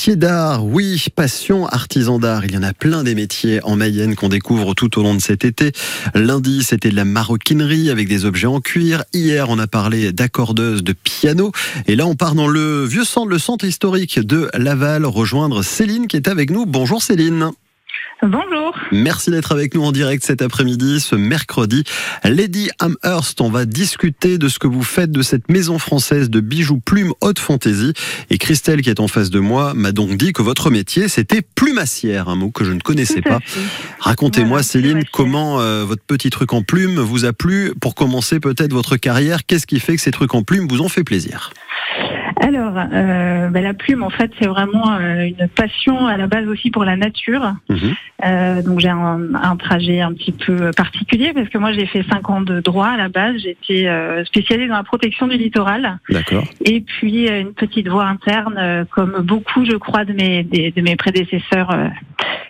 métier d'art, oui, passion, artisan d'art. Il y en a plein des métiers en Mayenne qu'on découvre tout au long de cet été. Lundi, c'était de la maroquinerie avec des objets en cuir. Hier, on a parlé d'accordeuse de piano. Et là, on part dans le vieux centre, le centre historique de Laval, rejoindre Céline qui est avec nous. Bonjour Céline. Bonjour. Merci d'être avec nous en direct cet après-midi, ce mercredi. Lady Amherst, on va discuter de ce que vous faites de cette maison française de bijoux plumes haute fantaisie. Et Christelle, qui est en face de moi, m'a donc dit que votre métier, c'était plumassière, un mot que je ne connaissais pas. Racontez-moi, Céline, comment euh, votre petit truc en plumes vous a plu? Pour commencer peut-être votre carrière, qu'est-ce qui fait que ces trucs en plumes vous ont fait plaisir? Alors, euh, bah, la plume, en fait, c'est vraiment euh, une passion à la base aussi pour la nature. Mhm. Euh, donc, j'ai un, un, trajet un petit peu particulier parce que moi, j'ai fait cinq ans de droit à la base. J'étais euh, spécialisée dans la protection du littoral. D'accord. Et puis, euh, une petite voie interne, comme beaucoup, je crois, de mes, de mes prédécesseurs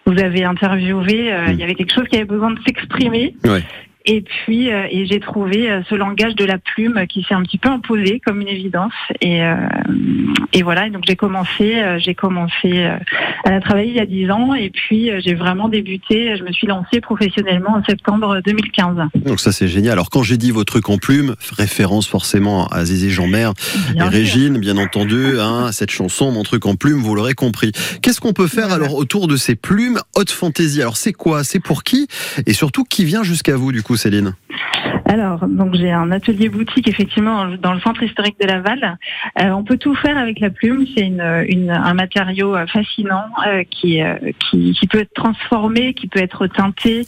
vous avez interviewé, il y avait quelque chose qui avait besoin de s'exprimer. Ouais. Et puis, euh, et j'ai trouvé euh, ce langage de la plume qui s'est un petit peu imposé comme une évidence. Et, euh, et voilà. donc j'ai commencé, j'ai commencé à travailler il y a dix ans. Et puis j'ai vraiment débuté. Je me suis lancée professionnellement en septembre 2015. Donc ça c'est génial. Alors quand j'ai dit vos trucs en plume, référence forcément à Zizi Jean-Mer et Régine, bien entendu. Hein, cette chanson, mon truc en plume, vous l'aurez compris. Qu'est-ce qu'on peut faire alors autour de ces plumes haute fantaisie Alors c'est quoi? C'est pour qui? Et surtout qui vient jusqu'à vous du coup Céline? Alors, donc j'ai un atelier boutique effectivement dans le centre historique de Laval. Euh, on peut tout faire avec la plume. C'est une, un matériau euh, fascinant euh, qui, qui, peut être transformé, qui peut être teinté.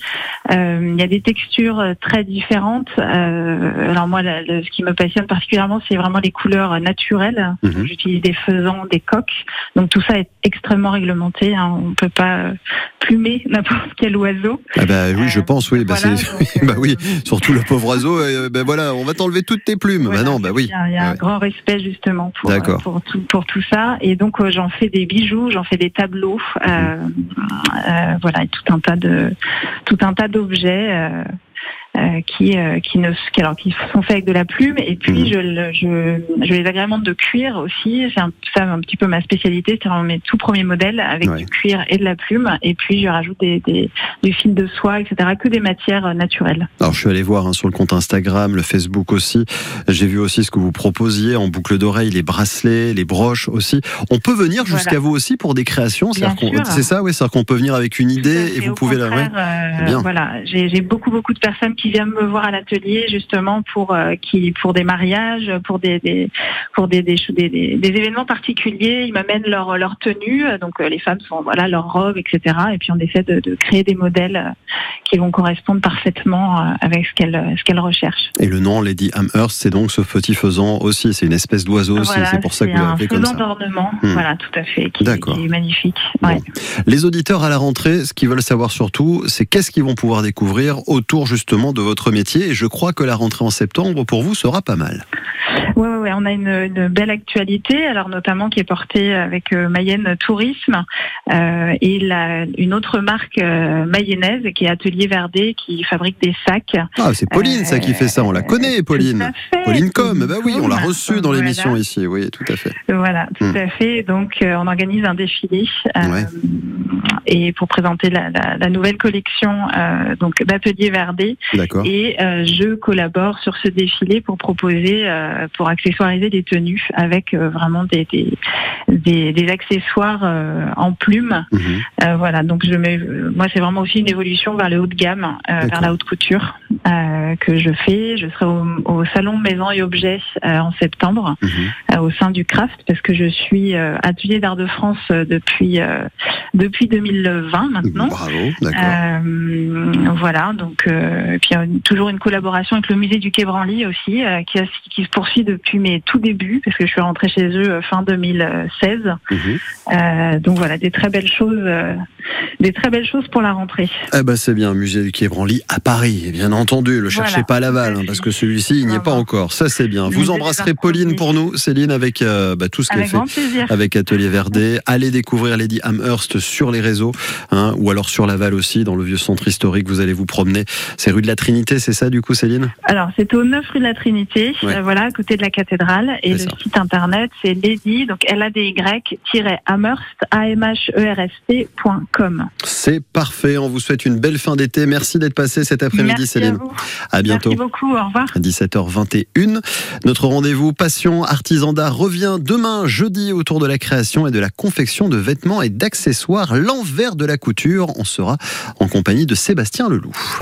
il y a des textures très différentes. alors moi, ce qui me passionne particulièrement, c'est vraiment les couleurs naturelles. Mhm. J'utilise des faisans, des coques. Donc tout ça est extrêmement réglementé. Hein. On ne peut pas plumer n'importe quel oiseau. Ah bah oui, je pense, oui. Bah, bah oui, surtout le pauvre oiseau. ben voilà, on va t'enlever toutes tes plumes. bah non, bah oui. Il y a, un grand respect justement pour, pour, tout, pour tout ça. Et donc euh, j'en fais des bijoux, j'en fais des tableaux, euh, euh, voilà, tout un tas de tout un tas d'objets. Euh, qui euh, qui ne qui, alors qui sont faits avec de la plume. Et puis mhm. je, je, je les agrémente de cuir aussi. C'est un, ça un petit peu ma spécialité. C'est vraiment mes tout premiers modèles avec du cuir et de la plume. Et puis je rajoute des, des du fil de soie etc que des matières euh, naturelles. Alors je suis allé voir hein, sur le compte Instagram le Facebook aussi. J'ai vu aussi ce que vous proposiez en boucle d'oreille les bracelets les broches aussi. On peut venir jusqu'à vous aussi pour des créations c'est ça oui c'est qu'on peut venir avec une idée et vous pouvez la ouais. bien. voilà. J'ai beaucoup beaucoup de personnes qui viennent me voir à l'atelier justement pour euh, qui pour des mariages, pour des, des pour des des, des, des, événements particuliers. Ils m'amènent leur leur tenue, donc euh, les femmes sont voilà leur robe, etc. Et puis on essaie de, de créer des modèles euh, qui vont correspondre parfaitement avec ce qu'elles ce qu'elles recherchent. Et le nom Lady Amherst, c'est donc ce petit faisan aussi. C'est une espèce d'oiseau aussi. c'est pour ça que vous l'appelez comme ça. d'ornement, hmm. voilà, tout à fait, qui, qui est magnifique. Ouais. Les auditeurs à la rentrée, ce qu'ils veulent savoir surtout, c'est qu'est-ce qu'ils vont pouvoir découvrir autour justement de votre métier. Et je crois que la rentrée en septembre, pour vous, sera pas mal. Oui, ouais, ouais, on a une, une, belle actualité, alors notamment qui est portée avec euh, Mayenne Tourisme euh, et la, une autre marque euh, mayonnaise qui est Atelier Verdé qui fabrique des sacs. Ah, c'est Pauline ça qui fait ça, on la connaît, Pauline. Pauline Com, bah oui, on l'a reçue dans l'émission ici, oui, tout à fait. Voilà, tout hmm. à fait. Donc, on organise un défilé. Ouais et pour présenter la, la, la nouvelle collection euh, donc d'Atelier Verdé. Et euh, je collabore sur ce défilé pour proposer, euh, pour accessoiriser des tenues avec euh, vraiment des, des, des, des accessoires euh, en plumes. Mhm. voilà, donc je mets, moi c'est vraiment aussi une évolution vers le haut de gamme, vers la haute couture que je fais. Je serai au, au salon Maison et Objets en septembre mhm. au sein du Craft parce que je suis atelier d'art de France depuis depuis 2020 maintenant. Bravo, euh, voilà, donc euh, puis toujours une collaboration avec le musée du Quai Branly aussi, euh, qui, qui, se poursuit depuis mes tout débuts, parce que je suis rentrée chez eux euh, fin 2016. Mhm. donc voilà, des très belles choses, des très belles choses pour la rentrée. Eh ben c'est bien, musée du Quai Branly à Paris, bien entendu. Le cherchez pas à Laval, hein, parce que celui-ci il n'y est pas encore. Ça c'est bien. Vous embrasserez Pauline pour nous, Céline, avec euh, bah, tout ce qu'elle fait avec Atelier Verdé. Allez découvrir Lady Amherst sur les réseaux, hein, ou alors sur Laval aussi, dans le vieux centre historique. Vous allez vous promener. C'est rue de la Trinité, c'est ça du coup, Céline? Alors c'est au 9 rue de la Trinité, euh, voilà, à côté de la cathédrale. Et le site internet, c'est Lady, donc L A D Y Amherst A M H E R S T.com. C'est parfait. On vous souhaite une belle fin d'été. Merci d'être passé cet après-midi, Céline. À, à bientôt. Merci beaucoup. Au revoir. À 17h21. Notre rendez-vous Passion Artisan d'Art revient demain, jeudi, autour de la création et de la confection de vêtements et d'accessoires. L'envers de la couture. On sera en compagnie de Sébastien Leloup.